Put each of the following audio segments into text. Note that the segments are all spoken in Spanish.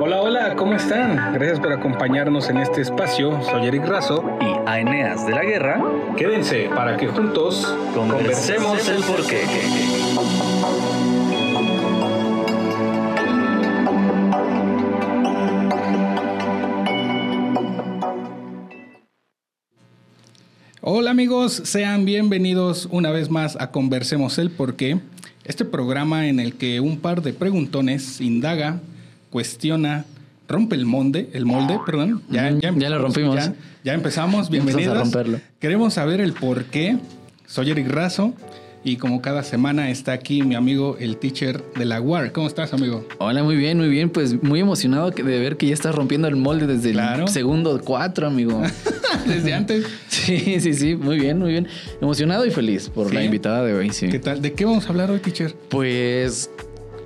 Hola, hola, ¿cómo están? Gracias por acompañarnos en este espacio. Soy Eric Razo. y a Eneas de la Guerra, Quédense para que juntos conversemos el porqué. Amigos, sean bienvenidos una vez más a Conversemos el Porqué, este programa en el que un par de preguntones indaga, cuestiona, rompe el molde, el molde, perdón. Ya, Ujú, ya lo rompimos. Ya, ya empezamos, Ya empezamos a bienvenidos. romperlo. Queremos saber el por qué. Soy Eric Razo y como cada semana está aquí mi amigo el teacher de la UAR. ¿Cómo estás, amigo? Hola, muy bien, muy bien. Pues muy emocionado de ver que ya estás rompiendo el molde desde Claro. el segundo cuatro, amigo. Desde antes. Sí, sí, sí, muy bien, muy bien. Emocionado y feliz por Sí. la invitada de hoy, sí. ¿Qué tal? ¿De qué vamos a hablar hoy, teacher? Pues,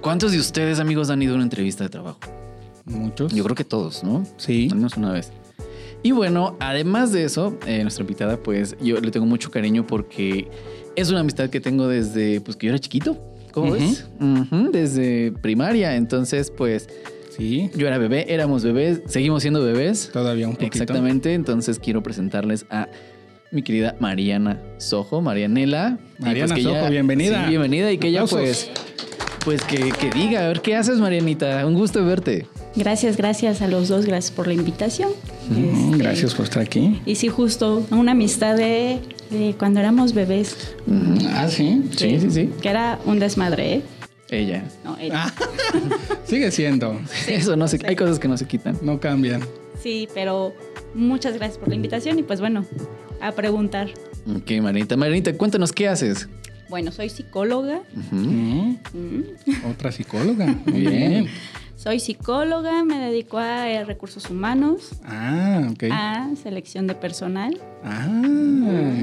¿cuántos de ustedes, amigos, han ido a una entrevista de trabajo? Muchos. Yo creo que todos, ¿no? Sí. Al menos una vez. Y bueno, además de eso, eh, nuestra invitada, pues yo le tengo mucho cariño porque es una amistad que tengo desde pues, que yo era chiquito. ¿Cómo? Ujú, desde primaria. Entonces, pues Sí. yo era bebé, éramos bebés, seguimos siendo bebés. Todavía un poquito. Exactamente. Entonces quiero presentarles a mi querida Mariana Sojo, Marianela. Y, Mariana Sojo, bienvenida. sí, bienvenida y que ella Aplausos. pues, pues que, que diga, a ver qué haces, Marianita. Un gusto verte. Gracias, gracias a los dos, gracias por la invitación. Mm, Este, Gracias por estar aquí. Y sí, justo una amistad de, de cuando éramos bebés, Ah, sí. Sí, sí, sí. que era un desmadre, ¿eh? Ella. No. Ah, sigue siendo. Eso no se, hay cosas que no se quitan. No cambian. Sí, pero muchas gracias por la invitación y pues bueno, a preguntar. Ok, Marinita. Marinita, cuéntanos qué haces. Bueno, soy psicóloga. Mm, mm, Otra psicóloga. Muy Bien. Soy psicóloga, me dedico a eh, recursos humanos, Ah, ok. a selección de personal Ah,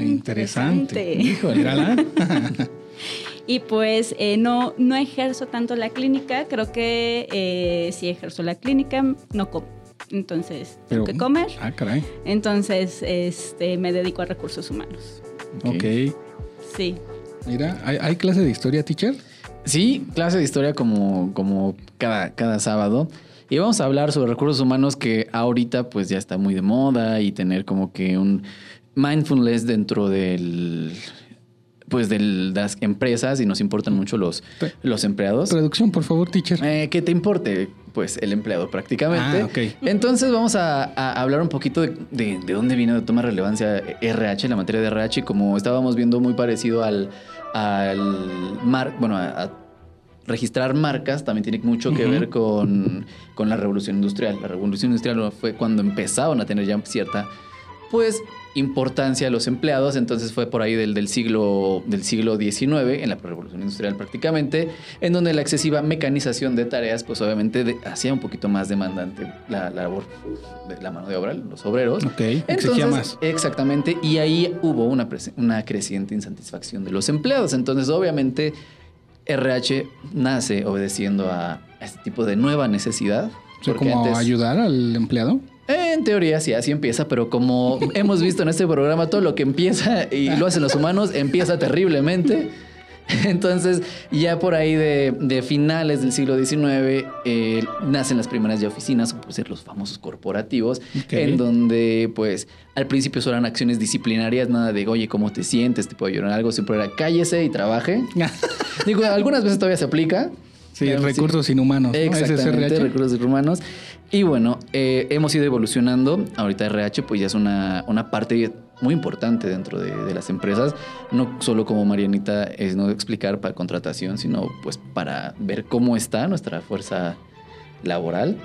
interesante. interesante. Híjole, mírala. Y pues eh, no, no ejerzo tanto la clínica, creo que eh, si ejerzo la clínica no como. Entonces, Pero- tengo que comer. Ah, caray. Entonces, este, me dedico a recursos humanos. Ok. Sí. Mira, ¿hay, hay clase de historia, teacher? Sí, clase de historia como, como cada, cada sábado. Y vamos a hablar sobre recursos humanos que ahorita pues ya está muy de moda y tener como que un mindfulness dentro del pues de las empresas y nos importan mucho los, los empleados. Traducción, por favor, teacher. Eh, que te importe, pues, el empleado prácticamente. Ah, ok. Entonces vamos a, a hablar un poquito de, de- de dónde viene de toma relevancia RH, la materia de RH, como estábamos viendo muy parecido al, al mar, bueno, a, a registrar marcas también tiene mucho que ver con, con la revolución industrial. La revolución industrial fue cuando empezaron a tener ya cierta, pues, importancia los empleados. Entonces fue por ahí del, del siglo del siglo XIX, en la revolución industrial prácticamente, en donde la excesiva mecanización de tareas, pues obviamente hacía un poquito más demandante la, la labor de la mano de obra, los obreros. Ok, exigía más. Exactamente, y ahí hubo una, una creciente insatisfacción de los empleados. Entonces, obviamente, RH nace obedeciendo a, a este tipo de nueva necesidad. O sea, como antes- ayudar al empleado. En teoría sí, así empieza, pero como hemos visto en este programa, todo lo que empieza y lo hacen los humanos empieza terriblemente. Entonces, ya por ahí de, de finales del siglo XIX eh, nacen las primeras ya oficinas, o ser los famosos corporativos, en donde pues al principio solo eran acciones disciplinarias, nada de, oye, ¿cómo te sientes? ¿Te puedo ayudar en algo? Siempre era cállese y trabaje. Digo, algunas veces todavía se aplica. Sí, Pero recursos inhumanos. ¿no? Exactamente, recursos humanos. Y bueno, eh, hemos ido evolucionando. Ahorita RH pues ya es una, una parte muy importante dentro de, de las empresas. No solo como Marianita es no explicar para contratación, sino pues para ver cómo está nuestra fuerza laboral.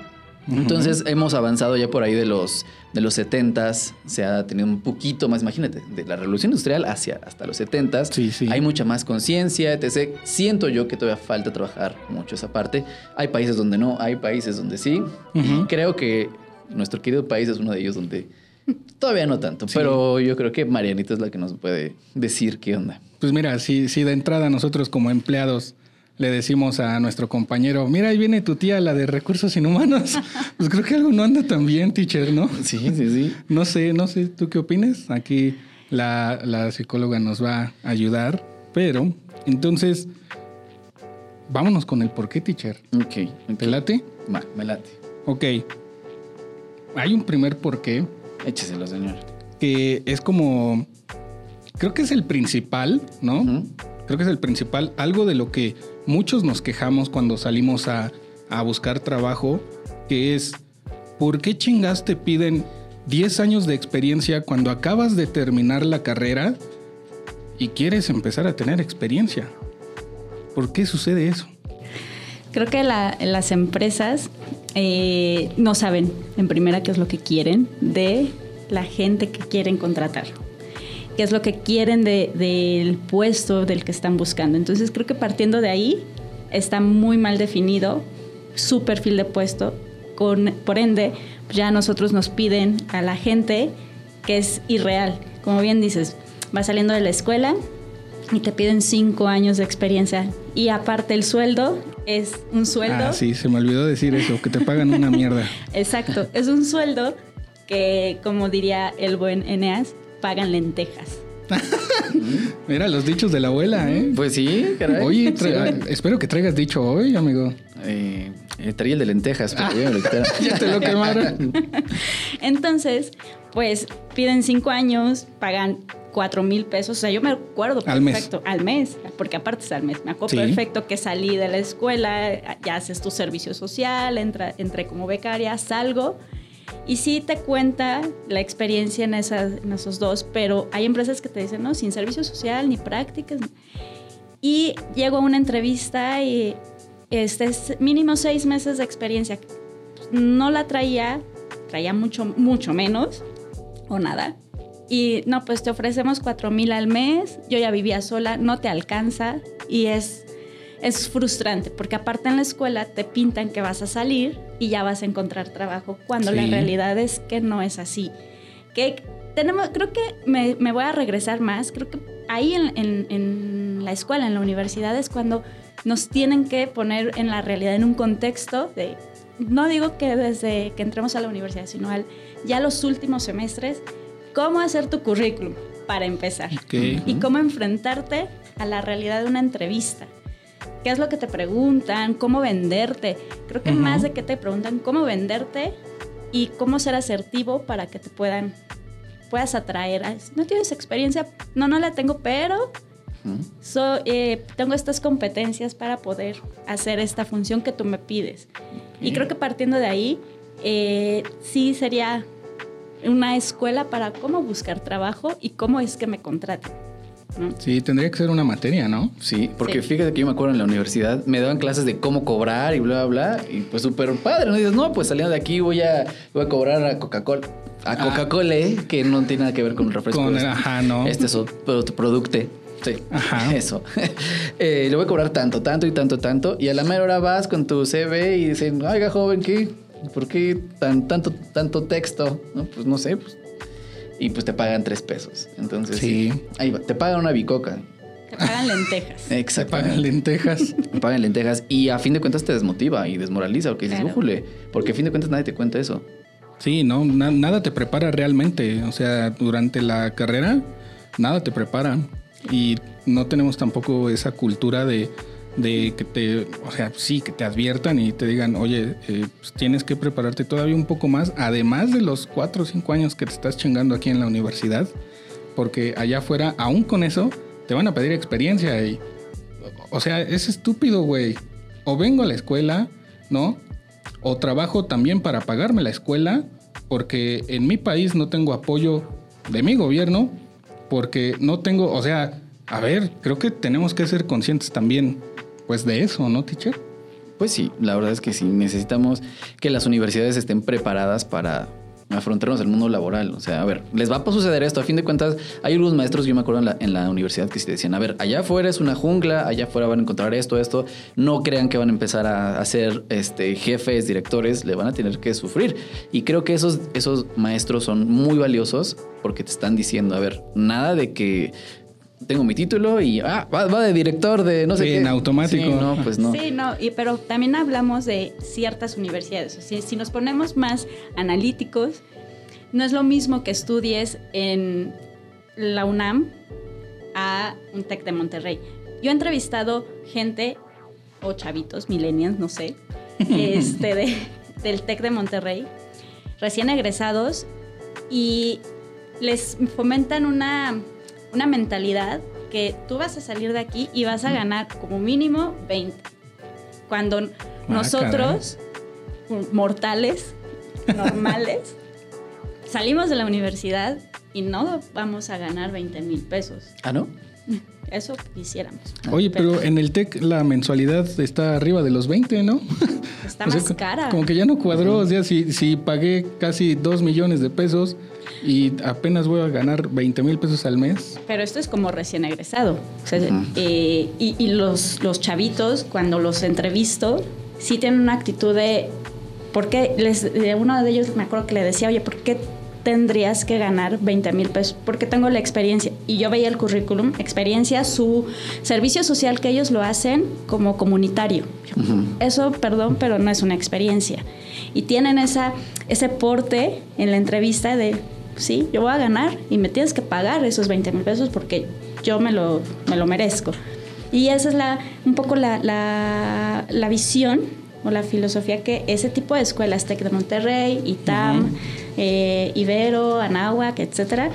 Entonces hemos avanzado ya por ahí de los, de los 70s, se ha tenido un poquito más, imagínate, de la revolución industrial hacia hasta los 70s. Sí, sí. Hay mucha más conciencia, etc. Siento yo que todavía falta trabajar mucho esa parte. Hay países donde no, hay países donde sí. Creo que nuestro querido país es uno de ellos donde todavía no tanto. Sí. Pero yo creo que Marianita es la que nos puede decir qué onda. Pues mira, si, si de entrada nosotros como empleados le decimos a nuestro compañero, mira, ahí viene tu tía, la de recursos inhumanos, pues creo que algo no anda tan bien, teacher, ¿no? Sí, sí, sí. No sé, no sé, ¿tú qué opinas? Aquí la, la psicóloga nos va a ayudar. Pero, entonces, vámonos con el por qué, teacher. Ok. ok. ¿Te late? Va, me late. Ok. Hay un primer por qué Écheselo, señor. que es como, creo que es el principal, ¿no? Creo que es el principal, algo de lo que muchos nos quejamos cuando salimos a, a buscar trabajo, que es, ¿por qué chingas te piden 10 años de experiencia cuando acabas de terminar la carrera y quieres empezar a tener experiencia? ¿Por qué sucede eso? Creo que la- las empresas eh, no saben, en primera, qué es lo que quieren de la gente que quieren contratar. Qué es lo que quieren de- del puesto del que están buscando. Entonces, creo que partiendo de ahí está muy mal definido su perfil de puesto. Con, por ende, ya nosotros nos piden a la gente que es irreal. Como bien dices, vas saliendo de la escuela, y te piden cinco años de experiencia. Y aparte el sueldo es un sueldo. Ah, sí, se me olvidó decir eso, que te pagan una mierda. Exacto, es un sueldo que, como diría el buen Eneas, pagan lentejas. Mira los dichos de la abuela, ¿eh? Pues sí, caray. Oye, tra- Sí. espero que traigas dicho hoy, amigo. Eh, eh, traía el de lentejas, pero ya me lo quitaron. Ya te lo quemaron. Entonces, pues piden cinco años, pagan cuatro mil pesos. O sea, yo me acuerdo Al mes. perfecto. Al mes, porque aparte es al mes. Me acuerdo Sí. perfecto que salí de la escuela, ya haces tu servicio social, entra, entré como becaria, salgo. Y sí te cuenta la experiencia en, esos dos, pero hay empresas que te dicen, no, sin servicio social ni prácticas. Y llego a una entrevista y este es mínimo seis meses de experiencia. No la traía, traía mucho, mucho menos o nada. Y no, pues te ofrecemos cuatro mil al mes, yo ya vivía sola, no te alcanza y es, es frustrante porque aparte en la escuela te pintan que vas a salir y ya vas a encontrar trabajo cuando la realidad es que no es así. Que tenemos, creo que me, me voy a regresar más, creo que ahí en, en- en la escuela, en la universidad es cuando nos tienen que poner en la realidad, en un contexto de, no digo que desde que entremos a la universidad, sino al, ya los últimos semestres, cómo hacer tu currículum para empezar y cómo enfrentarte a la realidad de una entrevista. ¿Qué es lo que te preguntan? ¿Cómo venderte? Creo que más de que te preguntan cómo venderte y cómo ser asertivo para que te puedan puedas atraer. a- No tienes experiencia, no, no la tengo, pero so- eh, tengo estas competencias para poder hacer esta función que tú me pides. Y creo que partiendo de ahí, eh, sí sería una escuela para cómo buscar trabajo y cómo es que me contraten. ¿No? Sí, tendría que ser una materia, ¿no? Sí, porque Sí. fíjate que yo me acuerdo en la universidad, me daban clases de cómo cobrar y bla, bla, bla, y pues súper padre, ¿no? Y dices, no, pues saliendo de aquí voy a, voy a cobrar a Coca-Cola. A Ah. Coca-Cola, ¿eh? que no tiene nada que ver con el refresco. Con el- este. ajá, no. Este es otro producto. Sí, Ajá. eso. Eh, le voy a cobrar tanto, tanto y tanto, tanto. Y a la mera hora vas con tu CV y dicen, oiga, joven, ¿qué? ¿Por qué tan, tanto, tanto texto? No, pues no sé. Pues. Y pues te pagan tres pesos. Entonces, Sí. ahí va. Te pagan una bicoca. Te pagan lentejas. Exacto. pagan lentejas. Te pagan lentejas y a fin de cuentas te desmotiva y desmoraliza porque dices, Claro. "Újule", porque a fin de cuentas nadie te cuenta eso. Sí, no, na- nada te prepara realmente. O sea, durante la carrera, nada te prepara. Y no tenemos tampoco esa cultura de, de que te, o sea, sí, que te adviertan y te digan, oye, eh, pues tienes que prepararte todavía un poco más, además de los cuatro o cinco años que te estás chingando aquí en la universidad, porque allá afuera, aún con eso, te van a pedir experiencia. Y, o sea, es estúpido, güey. O vengo a la escuela, ¿no? O trabajo también para pagarme la escuela, porque en mi país no tengo apoyo de mi gobierno, porque no tengo, o sea, a ver, creo que tenemos que ser conscientes también, pues de eso, ¿no, teacher? Pues sí, la verdad es que sí, necesitamos que las universidades estén preparadas para afrontarnos el mundo laboral. O sea, a ver, les va a suceder esto. A fin de cuentas, hay algunos maestros, yo me acuerdo en la, universidad, que sí decían, a ver, allá afuera es una jungla, allá afuera van a encontrar esto, esto. No crean que van a empezar a, a ser este, jefes, directores, le van a tener que sufrir. Y creo que esos, esos maestros son muy valiosos porque te están diciendo, a ver, nada de que tengo mi título y ah, va, va de director de no sé Sí, qué. en automático. Sí, no, pues no. Sí, no, y, pero también hablamos de ciertas universidades. O sea, si nos ponemos más analíticos, no es lo mismo que estudies en la UNAM a un TEC de Monterrey. Yo he entrevistado gente, o chavitos, millennials, no sé, este, de, del TEC de Monterrey, recién egresados, y les fomentan una, una mentalidad que tú vas a salir de aquí y vas a ganar como mínimo 20. Cuando Ah, nosotros, mortales, normales, salimos de la universidad y no vamos a ganar 20 mil pesos. Ah, ¿no? Eso quisiéramos. Oye, pero en el TEC la mensualidad está arriba de los 20, ¿no? Está O sea, más cara. Como que ya no cuadró. O sea, si, si pagué casi 2 millones de pesos y apenas voy a ganar 20 mil pesos al mes. Pero esto es como recién egresado. O sea, Ujú. eh, y y los, los chavitos, cuando los entrevisto, sí tienen una actitud de. ¿Por qué? Les, uno de ellos me acuerdo que le decía, oye, ¿por qué tendrías que ganar 20 mil pesos? Porque tengo la experiencia. Y yo veía el currículum, experiencia, su servicio social que ellos lo hacen como comunitario. Ujú. Eso, perdón, pero no es una experiencia. Y tienen esa, ese porte en la entrevista de, sí, yo voy a ganar y me tienes que pagar esos 20 mil pesos porque yo me lo, me lo merezco. Y esa es la, un poco la, la, la visión o la filosofía que ese tipo de escuelas, TEC de Monterrey, ITAM, eh, Ibero, Anáhuac, etcétera,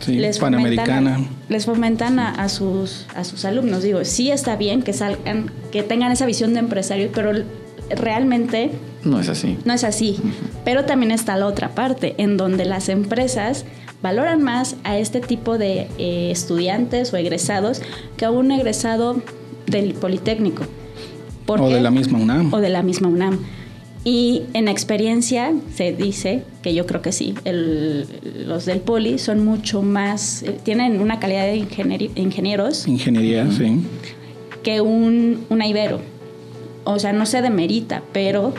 Sí, les Panamericana. fomentan, les fomentan a, a sus, a sus alumnos. Digo, sí está bien que salgan, que tengan esa visión de empresario, pero realmente No es así. no es así. Pero también está la otra parte, en donde las empresas valoran más a este tipo de eh, estudiantes o egresados que a un egresado del Politécnico. ¿Por O de la misma UNAM. o de la misma UNAM. Y en experiencia se dice que yo creo que sí, el- los del Poli son mucho más, eh, tienen una calidad de ingenieros Ingeniería, sí. que un, una Ibero. O sea, no se demerita, pero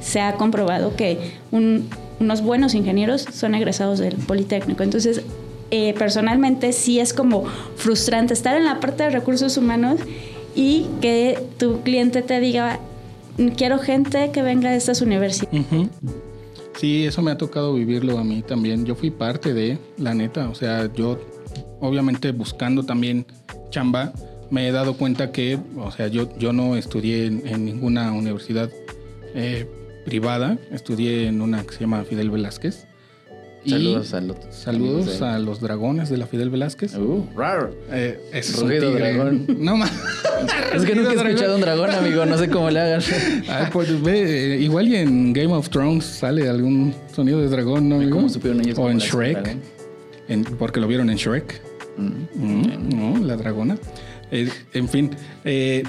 se ha comprobado que un- unos buenos ingenieros son egresados del Politécnico. Entonces, eh, personalmente sí es como frustrante estar en la parte de recursos humanos y que tu cliente te diga, quiero gente que venga de estas universidades. Sí, eso me ha tocado vivirlo a mí también. Yo fui parte de, la neta, o sea, yo obviamente buscando también chamba, me he dado cuenta que, o sea, yo, yo no estudié en, en ninguna universidad eh, privada, estudié en una que se llama Fidel Velázquez. Y Saludos a los saludos amigos a los dragones de la Fidel Velázquez. Uh, rar. Eh, es un Rugido tigre. dragón. No más. Es que nunca he escuchado un dragón, amigo. No sé cómo le hagan. Ay, pues ve, eh, igual y en Game of Thrones sale algún sonido de dragón, ¿no? amigo? ¿Cómo supieron ellos O en Shrek. en- porque lo vieron en Shrek. Mm. Mm, no, la dragona. Eh, en fin, eh,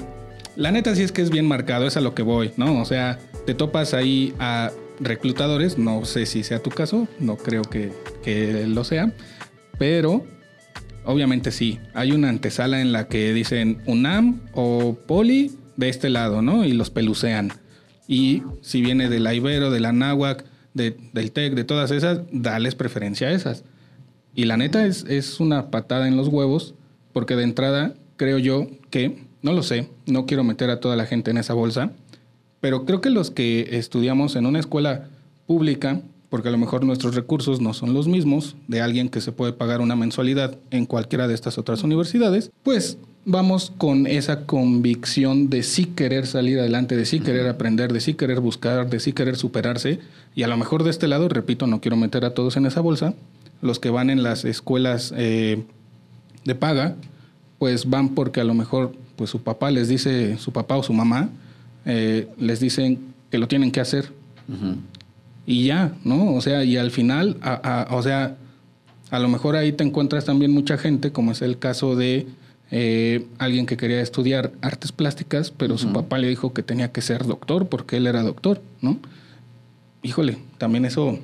la neta sí es que es bien marcado, es a lo que voy, ¿no? O sea, te topas ahí a reclutadores, no sé si sea tu caso, no creo que, que lo sea, pero obviamente sí, hay una antesala en la que dicen UNAM o Poli de este lado, ¿no? Y los pelucean. Y si viene de la Ibero, de la Náhuac, de- del TEC, de todas esas, dales preferencia a esas. Y la neta es, es una patada en los huevos, porque de entrada creo yo que, no lo sé, no quiero meter a toda la gente en esa bolsa, pero creo que los que estudiamos en una escuela pública, porque a lo mejor nuestros recursos no son los mismos de alguien que se puede pagar una mensualidad en cualquiera de estas otras universidades, pues vamos con esa convicción de sí querer salir adelante, de sí querer aprender, de sí querer buscar, de sí querer superarse. Y a lo mejor de este lado, repito, no quiero meter a todos en esa bolsa, los que van en las escuelas eh, de paga, pues van porque a lo mejor pues su papá les dice, su papá o su mamá, eh, les dicen que lo tienen que hacer y ya, ¿no? O sea, y al final, a- a- o sea, a lo mejor ahí te encuentras también mucha gente, como es el caso de eh, alguien que quería estudiar artes plásticas, pero su papá le dijo que tenía que ser doctor porque él era doctor, ¿no? Híjole, también eso,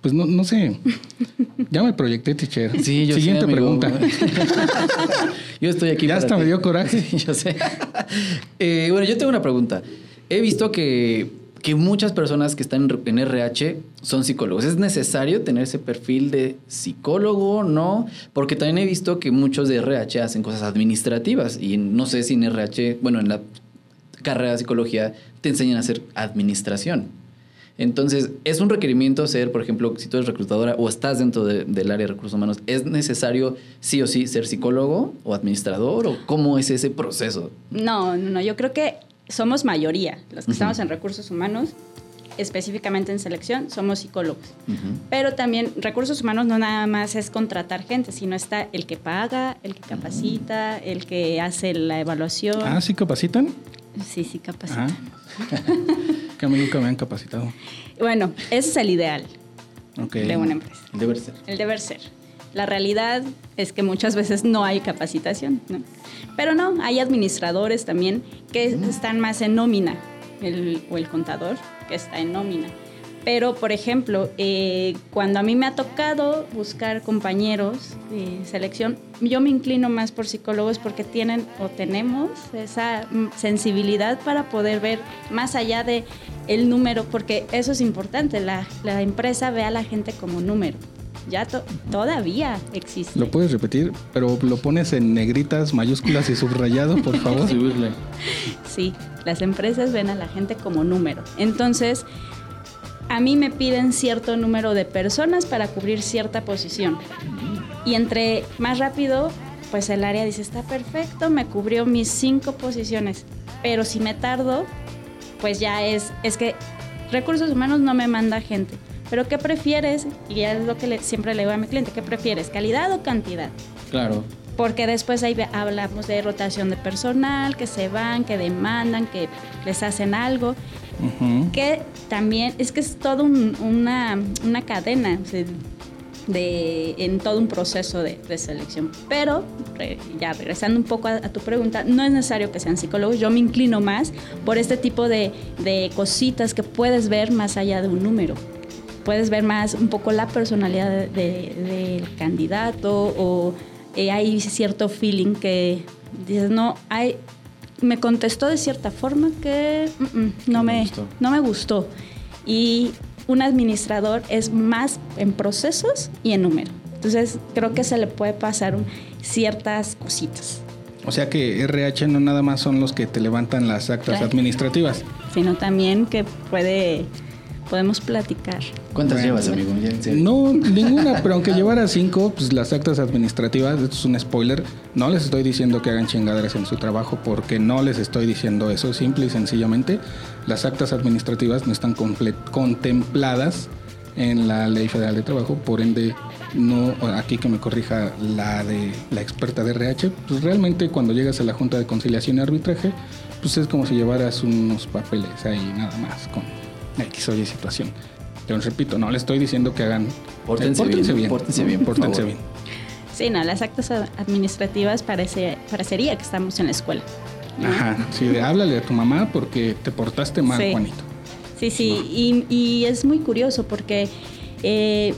pues no, no sé. Ya me proyecté, teacher. Sí, yo Siguiente pregunta. yo estoy aquí. Ya para hasta me dio coraje. Sí, yo sé. Eh, bueno, yo tengo una pregunta. He visto que, que muchas personas que están en RH son psicólogos. ¿Es necesario tener ese perfil de psicólogo? No, porque también he visto que muchos de RH hacen cosas administrativas y no sé si en RH, bueno, en la carrera de psicología te enseñan a hacer administración. Entonces, es un requerimiento ser, por ejemplo, si tú eres reclutadora o estás dentro de- del área de recursos humanos, ¿es necesario sí o sí ser psicólogo o administrador o cómo es ese proceso? No, no, no, yo creo que somos mayoría, los que estamos en recursos humanos, específicamente en selección, somos psicólogos. Pero también recursos humanos no nada más es contratar gente, sino está el que paga, el que capacita, el que hace la evaluación. Ah, ¿sí capacitan? Sí, sí, capacita. Ah. que a mí nunca me han capacitado. Bueno, ese es el ideal Ok. de una empresa. Debe ser. El deber ser. La realidad es que muchas veces no hay capacitación, ¿no? Pero no, hay administradores también que están más en nómina, el- o el contador que está en nómina. Pero, por ejemplo, eh, cuando a mí me ha tocado buscar compañeros de selección, yo me inclino más por psicólogos porque tienen o tenemos esa mm, sensibilidad para poder ver más allá de el número, porque eso es importante, la, la empresa ve a la gente como número. Ya to- todavía existe. ¿Lo puedes repetir? Pero lo pones en negritas, mayúsculas y subrayado, por favor. Sí, las empresas ven a la gente como número. Entonces, a mí me piden cierto número de personas para cubrir cierta posición. Y entre más rápido, pues el área dice, está perfecto, me cubrió mis cinco posiciones. Pero si me tardo, pues ya es, es que recursos humanos no me manda gente. Pero ¿qué prefieres? Y es lo que siempre le digo a mi cliente, ¿qué prefieres? ¿Calidad o cantidad? Claro. Porque después ahí hablamos de rotación de personal, que se van, que demandan, que les hacen algo, Ujú. que también es que es todo un- una, una cadena sea, de, en todo un proceso de, de selección. Pero, re- ya regresando un poco a, a tu pregunta, no es necesario que sean psicólogos, yo me inclino más por este tipo de, de cositas que puedes ver más allá de un número. Puedes ver más un poco la personalidad de- de- del candidato o eh, hay cierto feeling que dices, no, hay, me contestó de cierta forma que mm, mm, no, me gustó. no me gustó. Y un administrador es más en procesos y en número. Entonces creo que se le puede pasar un- ciertas cositas, O sea que RH no nada más son los que te levantan las actas Claro. administrativas. sino también que puede, podemos platicar. ¿Cuántas Bueno. llevas, amigo? No, ninguna, pero aunque llevara cinco, pues las actas administrativas, esto es un spoiler, no les estoy diciendo que hagan chingaderas en su trabajo porque no les estoy diciendo eso, simple y sencillamente las actas administrativas no están contempladas en la Ley Federal de Trabajo, por ende no, aquí que me corrija la de la experta de RH, pues realmente cuando llegas a la Junta de Conciliación y Arbitraje, pues es como si llevaras unos papeles ahí nada más con X o Y situación. Pero repito, no le estoy diciendo que hagan. Pórtense eh, bien, bien. pórtense bien, pórtense bien. Sí, no, las actas administrativas parece, parecería que estamos en la escuela. ¿no? Ajá. Sí, de háblale a tu mamá porque te portaste mal, Sí. Juanito. Sí, sí, y, y es muy curioso porque eh,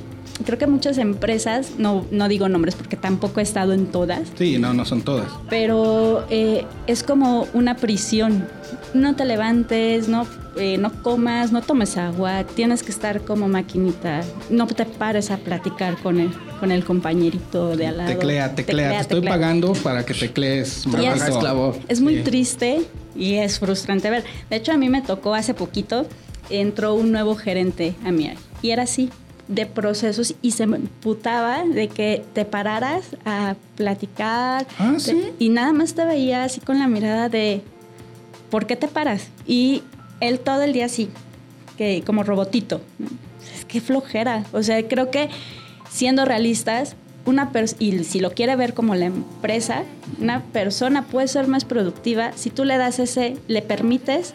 creo que muchas empresas, no, no digo nombres porque tampoco he estado en todas, Sí, no, no son todas. pero eh, es como una prisión. No te levantes, no, eh, no comas, no tomes agua, tienes que estar como maquinita, no te pares a platicar con el, con el compañerito de al lado. Teclea, teclea. Te estoy teclea. pagando para que teclees. Maldito. esclavo. Es muy Sí. triste y es frustrante ver. De hecho, a mí me tocó hace poquito, entró un nuevo gerente a mí y era así, de procesos y se me putaba de que te pararas a platicar Ah, te- ¿sí? y nada más te veía así con la mirada de ¿por qué te paras? Y él todo el día así, que como robotito. Es que flojera. O sea, creo que siendo realistas, una y si lo quiere ver como la empresa, una persona puede ser más productiva si tú le das ese, le permites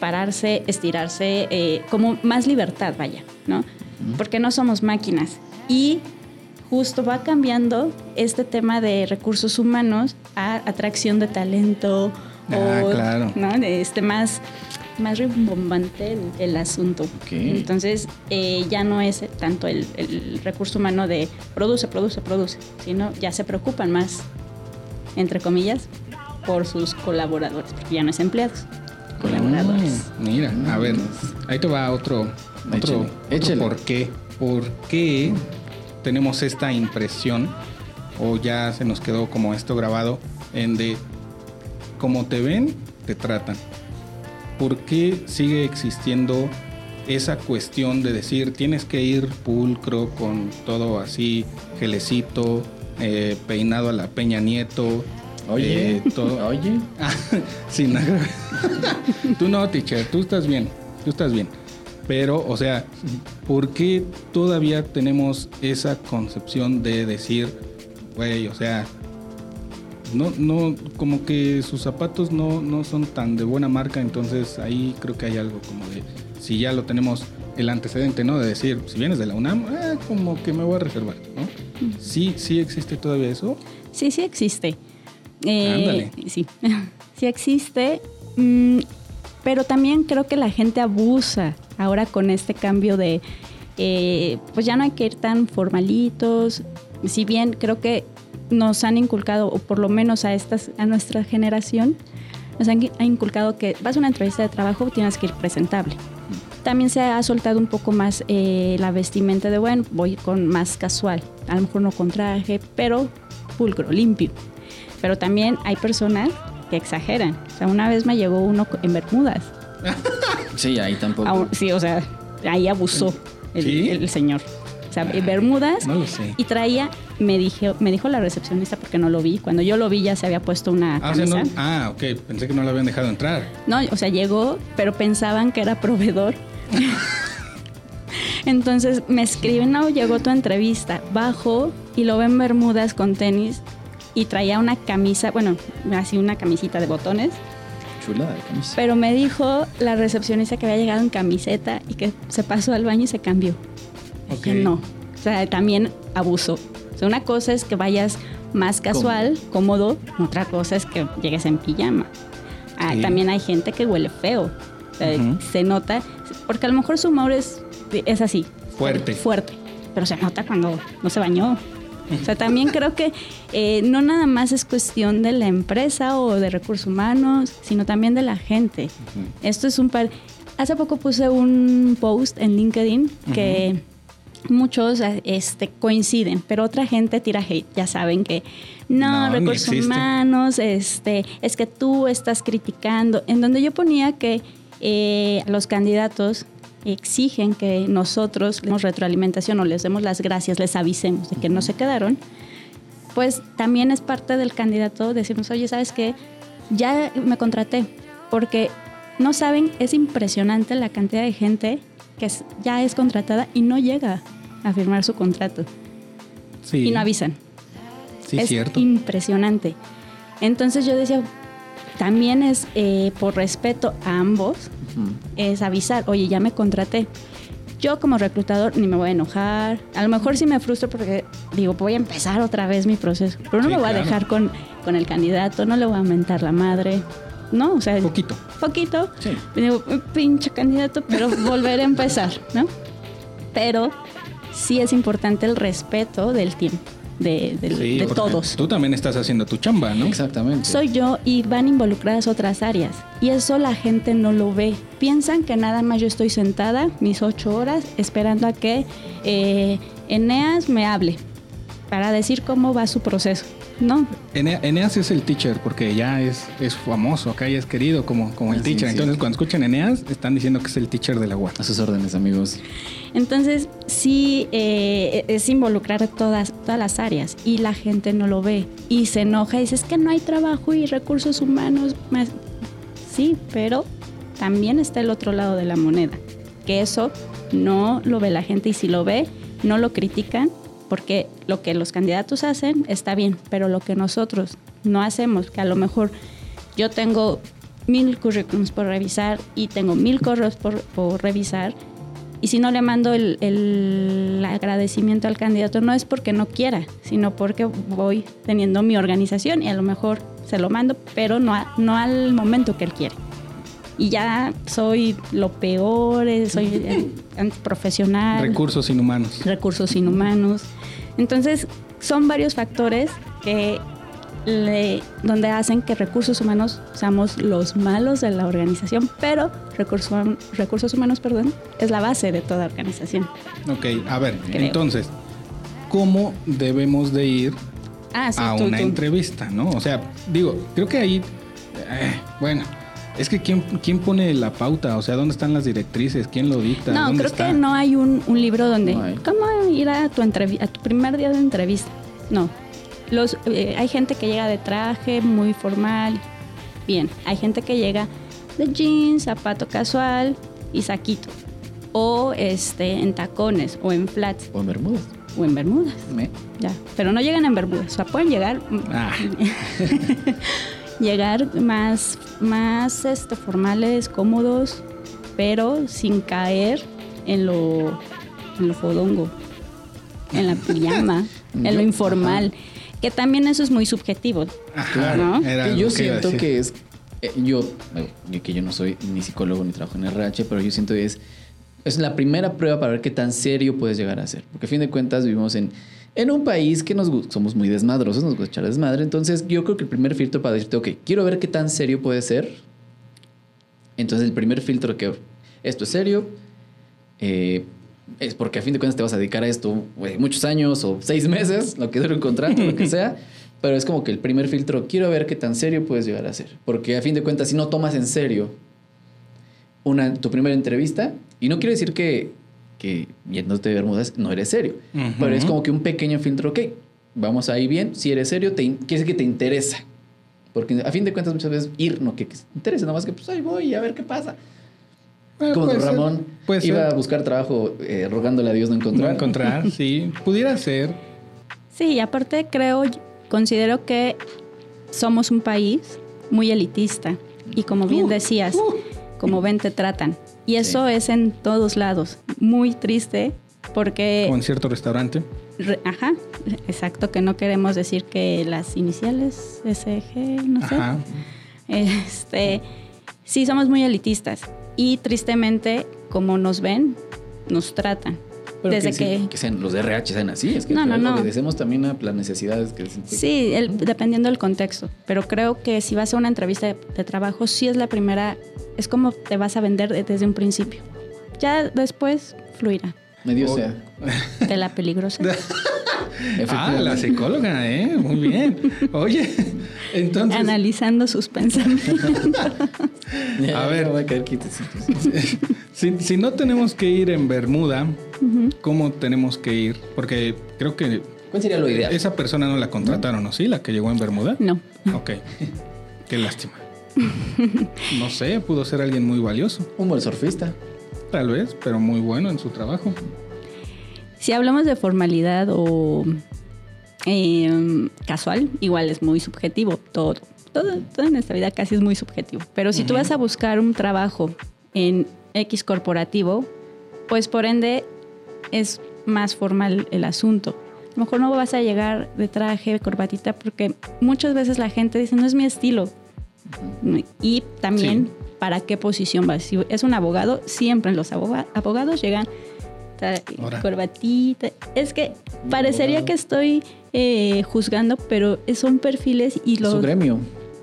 pararse, estirarse, eh, como más libertad, vaya, ¿no? Porque no somos máquinas. Y justo va cambiando este tema de recursos humanos a atracción de talento Ah, o claro. ¿no? de este más más rimbombante el, el asunto. Entonces eh, ya no es tanto el, el recurso humano de produce, produce, produce, sino ya se preocupan más, entre comillas, por sus colaboradores, porque ya no es empleados, colaboradores. Mm, mira, a ver, ahí te va otro, otro, Échale, otro por qué. ¿Por qué tenemos esta impresión o ya se nos quedó como esto grabado en de como te ven, te tratan? ¿Por qué sigue existiendo esa cuestión de decir tienes que ir pulcro con todo así, gelecito, eh, peinado a la Peña Nieto. Oye, eh, todo. oye. Sin nada. tú no, teacher, tú estás bien, tú estás bien. Pero, o sea, ¿por qué todavía tenemos esa concepción de decir, güey, o sea, no, no, como que sus zapatos no, no son tan de buena marca, entonces ahí creo que hay algo como de, si ya lo tenemos el antecedente, ¿no? De decir, si vienes de la UNAM, eh, como que me voy a reservar, ¿no? Sí, sí existe todavía eso. Sí, sí existe. Eh, Ándale. Sí, sí existe. mm, pero también creo que la gente abusa ahora con este cambio de, eh, pues ya no hay que ir tan formalitos. Si bien creo que nos han inculcado, o por lo menos a, estas, a nuestra generación, nos han ha inculcado que vas a una entrevista de trabajo, tienes que ir presentable. También se ha soltado un poco más eh, la vestimenta de, bueno, voy con más casual, a lo mejor no con traje, pero pulcro, limpio. Pero también hay personas que exageran. O sea, una vez me llegó uno en Bermudas. Sí, ahí tampoco. Aún- sí, o sea, ahí abusó el, ¿Sí? el señor. O sea, en Bermudas No lo sé. y traía, me, dije, me dijo la recepcionista porque no lo vi. Cuando yo lo vi ya se había puesto una Ah, o sea, camisa. no- ah, ok, pensé que no lo habían dejado entrar. No, o sea, llegó, pero pensaban que era proveedor. Entonces me escriben, no, llegó tu entrevista. Bajo y lo ven Bermudas con tenis y traía una camisa, bueno, así una camisita de botones. Chulada de camisa. Pero me dijo la recepcionista que había llegado en camiseta y que se pasó al baño y se cambió. Dije, Ok. no. O sea, también abuso. O sea, una cosa es que vayas más casual, cómodo. Otra cosa es que llegues en pijama. Ah, Sí. También hay gente que huele feo. O sea, Ujú. Se nota, porque a lo mejor su humor es, es así. Fuerte. Fuerte. Pero se nota cuando no se bañó. O sea, también creo que eh, no nada más es cuestión de la empresa o de recursos humanos, sino también de la gente. Esto es un par... Hace poco puse un post en LinkedIn que muchos este, coinciden, pero otra gente tira hate. Ya saben que no, recursos humanos, este, es que tú estás criticando. En donde yo ponía que eh, los candidatos exigen que nosotros les demos retroalimentación o les demos las gracias, les avisemos de que no se quedaron, pues también es parte del candidato decirnos, oye, ¿sabes qué? Ya me contraté, porque no saben, es impresionante la cantidad de gente que ya es contratada y no llega a firmar su contrato Sí. y no avisan. Sí, es cierto. impresionante. Entonces yo decía, también es eh, por respeto a ambos, es avisar, oye, ya me contraté. Yo como reclutador ni me voy a enojar. A lo mejor sí me frustro porque digo, voy a empezar otra vez mi proceso. Pero no Sí, me voy claro. a dejar con, con el candidato, no le voy a mentar la madre. No, o sea, Poquito. poquito. Sí. Digo, "Uy, pinche candidato, pero volver a empezar, ¿no? Pero sí es importante el respeto del tiempo, de, Sí, todos. Tú también estás haciendo tu chamba, ¿no? Exactamente. Soy yo y van involucradas otras áreas. Y eso la gente no lo ve. Piensan que nada más yo estoy sentada mis ocho horas esperando a que eh, Eneas me hable para decir cómo va su proceso. No, Ene- Eneas es el teacher porque ya es, es famoso, acá ya es querido como, como el Así teacher. es, Entonces, sí. cuando escuchan Eneas, están diciendo que es el teacher de la UAT. A sus órdenes, amigos. Entonces, sí eh, es involucrar todas, todas las áreas y la gente no lo ve y se enoja y dice, es que no hay trabajo y recursos humanos. Más. Sí, pero también está el otro lado de la moneda, que eso no lo ve la gente y si lo ve, no lo critican porque lo que los candidatos hacen está bien, pero lo que nosotros no hacemos, que a lo mejor yo tengo mil currículums por revisar y tengo mil correos por, por revisar, y si no le mando el, el agradecimiento al candidato, no es porque no quiera, sino porque voy teniendo mi organización y a lo mejor se lo mando, pero no, a- no al momento que él quiere. Y ya soy lo peor, eh, soy antiprofesional Recursos inhumanos. recursos inhumanos. Entonces, son varios factores que le- donde hacen que recursos humanos seamos los malos de la organización, pero recursos, recursos humanos, perdón, es la base de toda organización. Ok, a ver, Creo. entonces, ¿cómo debemos de ir Ah, sí, a tú, una tú. entrevista, no? O sea, digo, creo que ahí, eh, bueno, Es que ¿quién, ¿quién pone la pauta? O sea, ¿dónde están las directrices? ¿Quién lo dicta? No, ¿Dónde creo está? que no hay un, un libro donde. No hay. ¿Cómo ir a tu, a tu primer día de entrevista? No. Los, eh, hay gente que llega de traje muy formal. Bien. Hay gente que llega de jeans, zapato casual y saquito. O este, en tacones, o en flats, O en Bermudas. o en bermudas. Me- Ya. Pero no llegan en bermudas. O sea, pueden llegar. Ah, llegar más, más este, formales, cómodos, pero sin caer en lo, en lo fodongo, en la pijama, en lo informal. Que también eso es muy subjetivo. ajá, ¿no? era Que yo que siento que es. eh, yo, eh, yo- que yo no soy ni psicólogo ni trabajo en RH, pero yo siento que es. Es la primera prueba para ver qué tan serio puedes llegar a ser. Porque a fin de cuentas vivimos en, en un país que nos somos muy desmadrosos, nos gusta echar desmadre. Entonces yo creo que el primer filtro para decirte, ok, quiero ver qué tan serio puede ser. Entonces el primer filtro que esto es serio, eh, es porque a fin de cuentas te vas a dedicar a esto güey, muchos años o seis meses, lo que dure un contrato, lo que sea. Pero es como que el primer filtro, quiero ver qué tan serio puedes llegar a ser. Porque a fin de cuentas, si no tomas en serio una, tu primera entrevista, y no quiero decir que, que yéndote de Bermudas no eres serio, pero es como que un pequeño filtro, ok, vamos ahí bien, si eres serio, te, quiere decir que te interesa. Porque a fin de cuentas muchas veces ir, no que, que te interese, nada más que pues ahí voy a ver qué pasa. Ah, Como don Ramón iba ser. a buscar trabajo eh, rogándole a Dios no No encontrar. encontrar, sí. Pudiera ser. Sí, y aparte creo, considero que somos un país muy elitista. Y como bien Uh, decías, uh. como ven te tratan. Y eso es en todos lados. Muy triste porque... O en cierto restaurante. Re- Ajá, exacto, que no queremos decir que las iniciales SG, no sé. Ajá. Este, sí somos muy elitistas y tristemente como nos ven, nos tratan. Pero Desde que, que, que sean, los de RH sean así, es que No, no, no. obedecemos también a las necesidades que sí, el- dependiendo del contexto, pero creo que si vas a una entrevista de, de trabajo, sí es la primera, es como te vas a vender de- desde un principio. Ya después fluirá medio O- sea. de la peligrosa. Ah, la psicóloga, ¿eh? Muy bien. Oye, entonces... Analizando sus pensamientos. A ver. a caer. Si, si no tenemos que ir en Bermuda, ¿cómo tenemos que ir? Porque creo que ¿Cuál sería lo ideal? esa persona no la contrataron, ¿no? ¿Sí? La que llegó en Bermuda. No. Ok. Qué lástima. No sé, pudo ser alguien muy valioso. Un buen surfista. Tal vez, pero muy bueno en su trabajo. Si hablamos de formalidad o eh, casual, igual es muy subjetivo todo. Todo, todo en esta vida casi es muy subjetivo. Pero si tú vas a buscar un trabajo en X corporativo, pues por ende es más formal el asunto. A lo mejor no vas a llegar de traje, corbatita, porque muchas veces la gente dice, no es mi estilo. Y también, Sí. ¿para qué posición vas? Si es un abogado, siempre los aboga- abogados llegan Ahora. corbatita. Es que parecería que estoy eh, juzgando, pero son perfiles y los... Su gremio.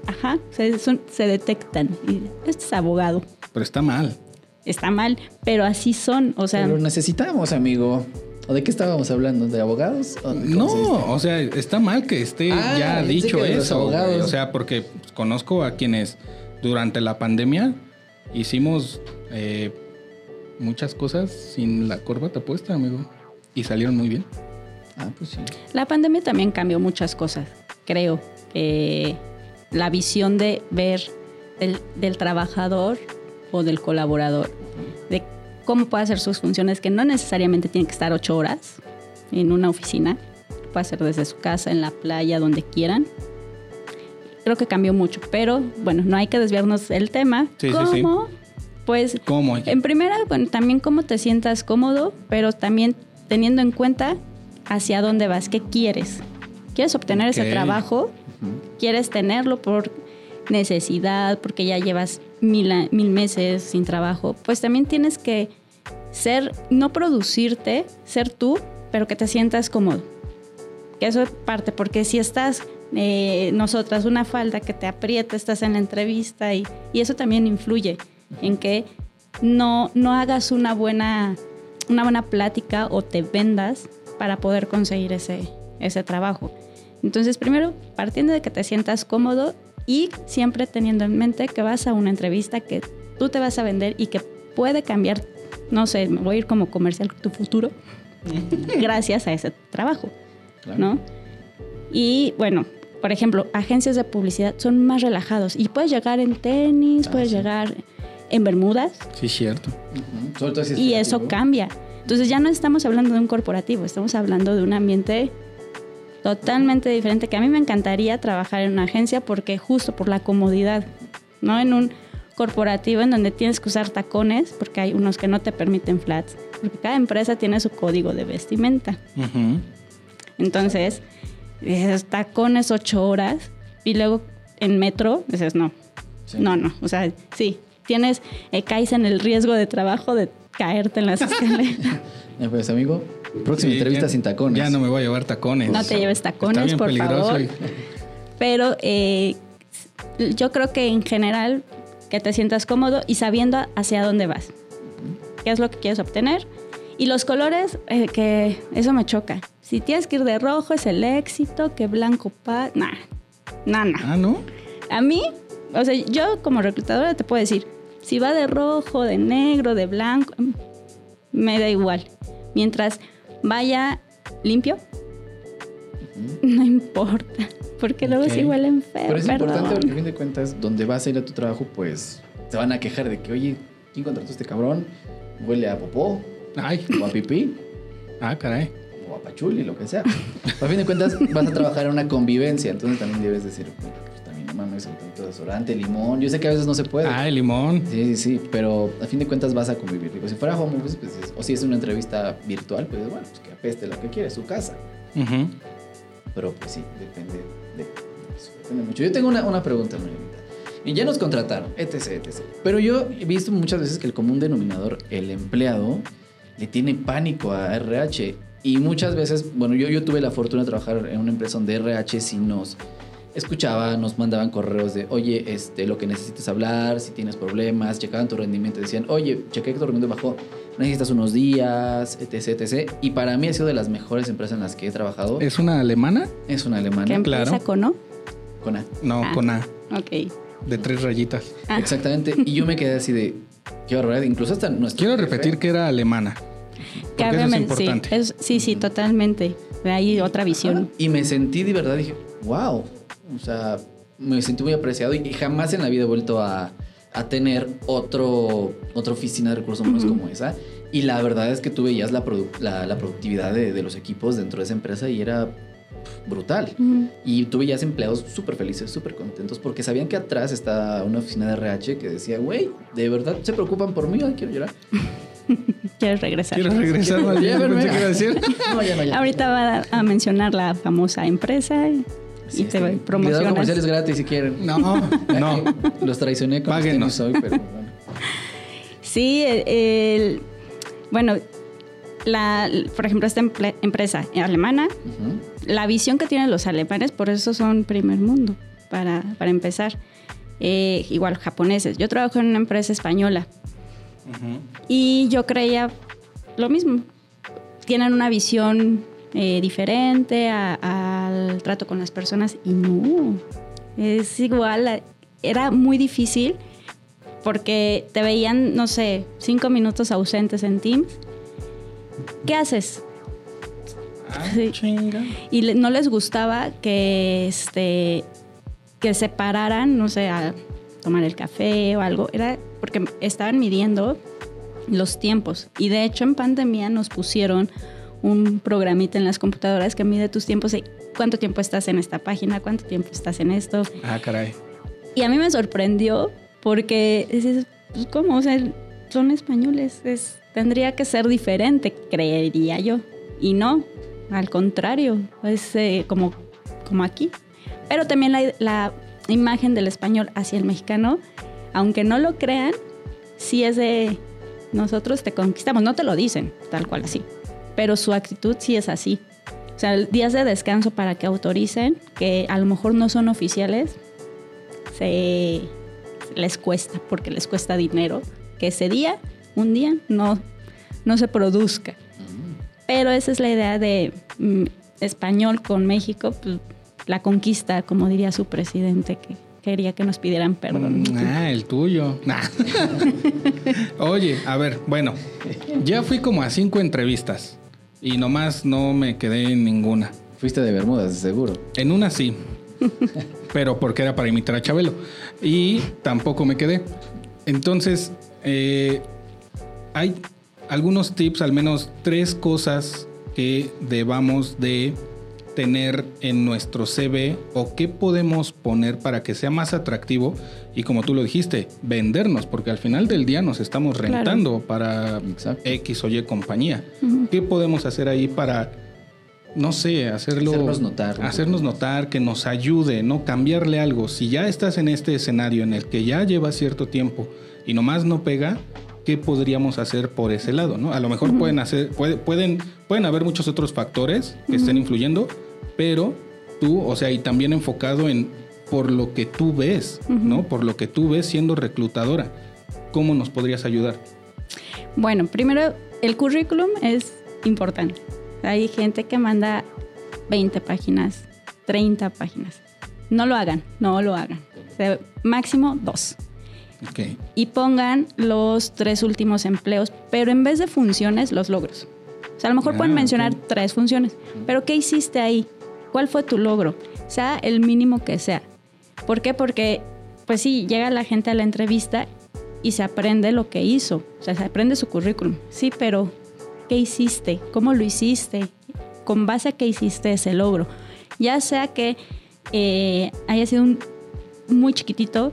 Ajá, se, son- se detectan. Y este es abogado. Pero está mal. Está mal, pero así son. O sea, Pero necesitamos, amigo. ¿O de qué estábamos hablando? ¿De abogados? ¿O de cómo se dice? No, o sea, está mal que esté Ah, ya dicho eso. güey. O sea, porque conozco a quienes durante la pandemia hicimos eh, muchas cosas sin la corbata puesta, amigo. Y salieron muy bien. Ah, pues sí. La pandemia también cambió muchas cosas, creo. que la visión de ver del, del trabajador o del colaborador, de cómo puede hacer sus funciones, que no necesariamente tiene que estar ocho horas en una oficina, puede hacer desde su casa, en la playa, donde quieran. Creo que cambió mucho, pero bueno, no hay que desviarnos del tema. Sí, sí, ¿Cómo? sí. Pues ¿Cómo? en primera, bueno, también cómo te sientas cómodo, pero también teniendo en cuenta hacia dónde vas, qué quieres. ¿Quieres obtener ese trabajo? ¿Quieres tenerlo por necesidad, porque ya llevas mil, meses sin trabajo? Pues también tienes que ser, no producirte, ser tú, pero que te sientas cómodo. Que eso es parte, porque si estás, eh, nosotras, una falda que te aprieta, estás en la entrevista y, y eso también influye en que no, no hagas una buena, una buena plática o te vendas para poder conseguir ese, ese trabajo. Entonces, primero, partiendo de que te sientas cómodo y siempre teniendo en mente que vas a una entrevista que tú te vas a vender y que puede cambiar, no sé, me voy a ir como comercial tu futuro gracias a ese trabajo, Claro. ¿no? Y bueno, por ejemplo, agencias de publicidad son más relajados y puedes llegar en tenis, Ah, puedes sí. llegar en bermudas Sí, cierto. Y eso cambia. Entonces ya no estamos hablando de un corporativo, estamos hablando de un ambiente totalmente diferente que a mí me encantaría trabajar en una agencia porque justo por la comodidad, no en un corporativo en donde tienes que usar tacones porque hay unos que no te permiten flats, porque cada empresa tiene su código de vestimenta. Entonces, dices, tacones ocho horas y luego en metro dices, no, Sí. no, no. O sea, sí, tienes, eh, caes en el riesgo de trabajo de caerte en las escaleras. Pues, amigo. Próxima Sí, entrevista ya- sin tacones. Ya no me voy a llevar tacones. No te lleves tacones, Está bien por peligroso favor. y- Pero eh, yo creo que en general que te sientas cómodo y sabiendo hacia dónde vas. ¿Qué es lo que quieres obtener? Y los colores, eh, que eso me choca. Si tienes que ir de rojo es el éxito, que blanco pa... Nah, nah, nah. Ah, ¿no? A mí, o sea, yo como reclutadora te puedo decir, si va de rojo, de negro, de blanco, mm, me da igual. Mientras vaya limpio, no importa. Porque luego Ok. sí huelen feo. Pero es perdón. importante porque a fin de cuentas, donde vas a ir a tu trabajo, pues te van a quejar de que, oye, ¿quién contrató a este cabrón? Huele a popó, Ay. o a pipí, Ah, caray. o a pachuli, lo que sea. a fin de cuentas, vas a trabajar en una convivencia, entonces también debes decir, mames, un tanto desodorante, limón. Yo sé que a veces no se puede. Ah, el limón. Sí, sí, sí, pero a fin de cuentas vas a convivir. Digo, si fuera home office, pues, es- o si es una entrevista virtual, pues bueno, pues que apeste lo que quiere, su casa. Ujú. Pero pues sí, depende de eso, depende mucho. Yo tengo una, una pregunta, Margarita. Y ya nos contrataron, etc, etc. Pero yo he visto muchas veces que el común denominador, el empleado, le tiene pánico a RH. Y muchas veces, bueno, yo, yo tuve la fortuna de trabajar en una empresa donde RH sí nos escuchaba, nos mandaban correos de, oye, este, lo que necesites hablar, si tienes problemas, checaban tu rendimiento, decían, oye, chequé que tu rendimiento bajó, necesitas unos días, etc, etc. Y para mí ha sido de las mejores empresas en las que he trabajado. ¿Es una alemana? Es una ¿Qué alemana empieza claro. con O? con A. No, Ah. con A. Ok. De tres rayitas. Ah. Exactamente. Y yo me quedé así de, qué barbaridad. Incluso hasta nuestro Quiero jefe- repetir que era alemana. Porque Cabe eso es importante. Sí, es- sí, sí, totalmente. Hay otra visión. Y me sentí de verdad, dije, wow. O sea, me sentí muy apreciado y jamás en la vida he vuelto a, a tener otro, otra oficina de recursos humanos como esa. Y la verdad es que tú veías la, produ- la, la productividad de, de los equipos dentro de esa empresa y era brutal. Ujú. Y tuve ya empleados súper felices, súper contentos, porque sabían que atrás está una oficina de RH que decía, güey, de verdad se preocupan por mí, ay, quiero llorar. ¿Quieres regresar? ¿Quieres regresar que iba a decir. No, ya no, ya. Ahorita va a mencionar la famosa empresa y, y te este, promocionas. comerciales gratis si quieren. No, no. Los traicioné con los Páguenos. tenis hoy, pero bueno. Sí, el, el- bueno, la, por ejemplo, esta emple- empresa alemana, Ujú. la visión que tienen los alemanes, por eso son primer mundo, para, para empezar. Eh, igual japoneses. Yo trabajo en una empresa española y yo creía lo mismo. Tienen una visión eh, diferente a- al trato con las personas y no. Es igual. Era muy difícil porque te veían, no sé, cinco minutos ausentes en Teams. ¿Qué haces? Ah, Sí. y le- no les gustaba que este que se pararan, no sé, a tomar el café o algo, era porque estaban midiendo los tiempos y de hecho en pandemia nos pusieron un programita en las computadoras que mide tus tiempos y cuánto tiempo estás en esta página, cuánto tiempo estás en esto. Ah, caray. Y a mí me sorprendió porque dices, pues, ¿cómo? O sea, son españoles, es, tendría que ser diferente, creería yo. Y no, al contrario, es eh, como, como aquí. Pero también la, la imagen del español hacia el mexicano, aunque no lo crean, sí es de nosotros te conquistamos, no te lo dicen tal cual así, pero su actitud sí es así. O sea, días de descanso para que autoricen, que a lo mejor no son oficiales, se les cuesta, porque les cuesta dinero, que ese día, un día, no, no se produzca. Pero esa es la idea de mm, español con México, pues, la conquista, como diría su presidente, que, quería que nos pidieran perdón. Mm, ah, el tuyo. Nah. Oye, a ver, bueno, ya fui como a cinco entrevistas y nomás no me quedé en ninguna. Fuiste de Bermudas, seguro. En una sí, pero porque era para imitar a Chabelo. Y tampoco me quedé. Entonces, eh, hay algunos tips, al menos tres cosas que debamos de tener en nuestro CV o qué podemos poner para que sea más atractivo y como tú lo dijiste, vendernos, porque al final del día nos estamos rentando para X o Y compañía. ¿Qué podemos hacer ahí para, no sé, hacerlo... Hacernos notar. Hacernos notar, que nos ayude, ¿no? Cambiarle algo. Si ya estás en este escenario en el que ya lleva cierto tiempo y nomás no pega, qué podríamos hacer por ese lado, ¿no? A lo mejor pueden hacer, pueden, pueden haber muchos otros factores que estén influyendo, pero tú, o sea, y también enfocado en por lo que tú ves, ¿no? Por lo que tú ves siendo reclutadora. ¿Cómo nos podrías ayudar? Bueno, primero, el currículum es importante. Hay gente que manda 20 páginas, 30 páginas. No lo hagan, no lo hagan. máximo dos. Y pongan los tres últimos empleos, pero en vez de funciones, los logros. O sea, a lo mejor pueden ah, mencionar tres funciones, pero ¿qué hiciste ahí? ¿Cuál fue tu logro? Sea el mínimo que sea. ¿Por qué? Porque, pues sí, llega la gente a la entrevista y se aprende lo que hizo. O sea, se aprende su currículum. Sí, pero ¿qué hiciste? ¿Cómo lo hiciste? ¿Con base a qué hiciste ese logro? Ya sea que eh, haya sido un, muy chiquitito,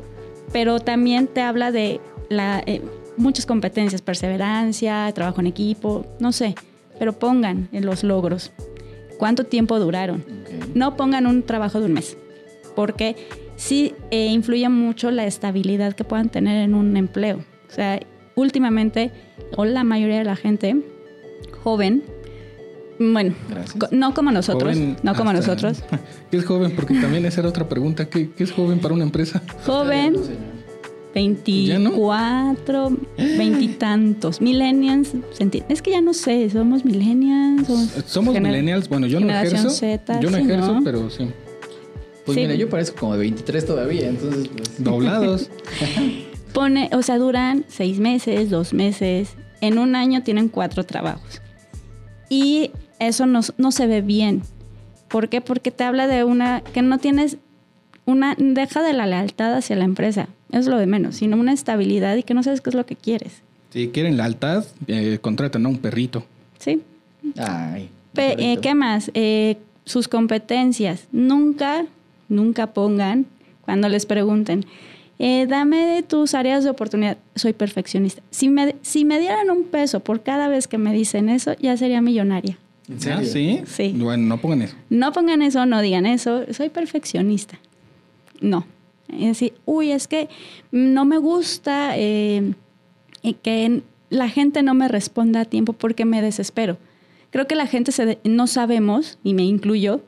pero también te habla de la, eh, muchas competencias, perseverancia, trabajo en equipo, no sé, pero pongan en los logros cuánto tiempo duraron. No pongan un trabajo de un mes, porque sí eh, influye mucho la estabilidad que puedan tener en un empleo. O sea, últimamente, o la mayoría de la gente joven, bueno, no como nosotros, no como nosotros. ¿Qué es joven? Porque también esa era otra pregunta. ¿Qué, es joven para una empresa? Joven, 24, veintitantos. Millennials, es que ya no sé, somos millennials. Somos, millennials, bueno, yo no ejerzo. yo no ejerzo, pero sí. Pues mira, yo parezco como de 23 todavía, entonces. Pues. Doblados. Pone, o sea, duran seis meses, dos meses. En un año tienen cuatro trabajos. Y eso no, no se ve bien. ¿Por qué? Porque te habla de una que no tienes una deja de la lealtad hacia la empresa, es lo de menos, sino una estabilidad y que no sabes qué es lo que quieres. Si quieren lealtad, eh, contratan a un perrito. Sí. Ay. Eh, ¿Qué más? Eh, sus competencias. Nunca, nunca pongan cuando les pregunten, eh, dame tus áreas de oportunidad. Soy perfeccionista. Si me, si me dieran un peso por cada vez que me dicen eso, ya sería millonaria. ¿En serio? ¿Ah, ¿Sí? Sí. Bueno, no pongan eso. No pongan eso, no digan eso. Soy perfeccionista. No. Es decir, uy, es que no me gusta eh, que la gente no me responda a tiempo porque me desespero. Creo que la gente se no sabemos, y me incluyo,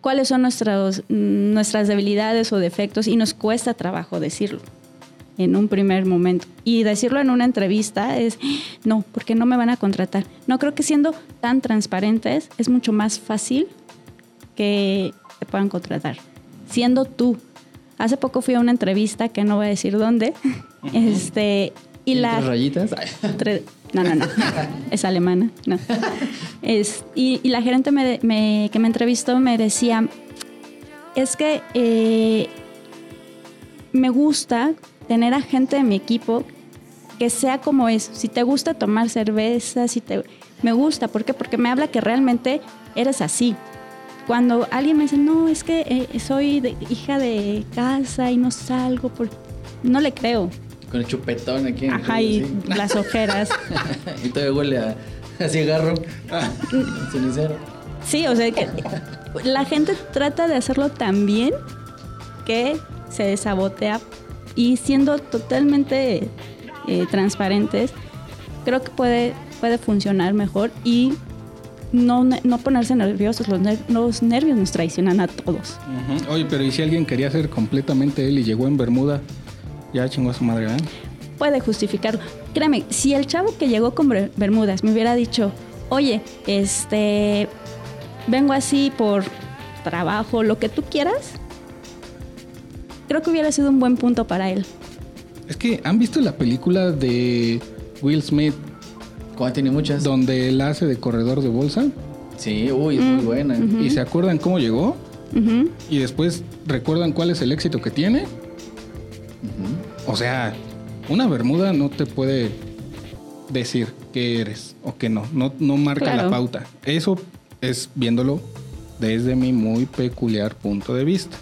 cuáles son nuestros, nuestras debilidades o defectos y nos cuesta trabajo decirlo en un primer momento. Y decirlo en una entrevista es, no, porque no me van a contratar. No, creo que siendo tan transparentes es mucho más fácil que te puedan contratar. Siendo tú. Hace poco fui a una entrevista que no voy a decir dónde. Este, y la... rayitas? No, no, no. es alemana. No. Es, y, la gerente me, que me entrevistó me decía, es que eh, me gusta tener a gente de mi equipo que sea como es. Si te gusta tomar cerveza, si te... Me gusta, ¿por qué? Porque me habla que realmente eres así. Cuando alguien me dice, no, es que eh, soy hija de casa y no salgo, por... no le creo. Con el chupetón aquí. En Ajá, y las ojeras. y todavía huele a, a cigarro. cenicero. Sí, o sea que la gente trata de hacerlo tan bien que se desabotea y siendo totalmente eh, transparentes, creo que puede, puede funcionar mejor y no, no ponerse nerviosos. Los, los, nervios nos traicionan a todos. Oye, pero ¿y si alguien quería ser completamente él y llegó en Bermuda? Ya chingó a su madre, ¿eh? Puede justificarlo. Créeme, si el chavo que llegó con Bermudas me hubiera dicho, oye, este, vengo así por trabajo, lo que tú quieras, creo que hubiera sido un buen punto para él. Es que, ¿han visto la película de Will Smith ¿Cuál tiene muchas? donde él hace de corredor de bolsa? Sí, uy, es muy buena. ¿Y se acuerdan cómo llegó? Y después recuerdan cuál es el éxito que tiene. O sea, una bermuda no te puede decir qué eres o qué no. No, no marca la pauta. Eso es viéndolo desde mi muy peculiar punto de vista.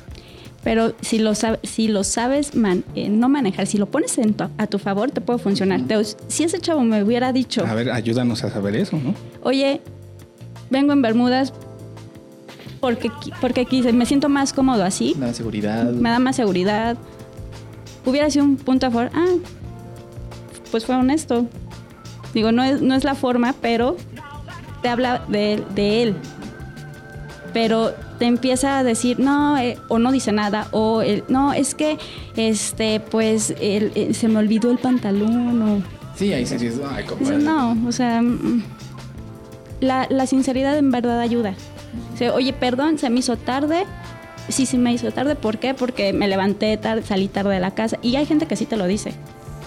Pero si lo, sab- si lo sabes man- eh, no manejar, si lo pones en tu- a tu favor, te puede funcionar. Si ese chavo me hubiera dicho, A ver, ayúdanos a saber eso, ¿no? oye, vengo en Bermudas porque, porque quise, me siento más cómodo así, La seguridad. me da más seguridad. Hubiera sido un punto a favor. Ah, pues fue honesto. Digo, no es, no es la forma, pero te habla de, de él. Pero te empieza a decir, no, eh, o no dice nada, o no, es que, este, pues, el- eh, se me olvidó el pantalón, o... Sí, ahí sí, sí. es- Ay, no, o sea, mm, la, la sinceridad en verdad ayuda. O sea, Oye, perdón, se me hizo tarde. Sí, sí me hizo tarde. ¿Por qué? Porque me levanté tarde, salí tarde de la casa. Y hay gente que sí te lo dice.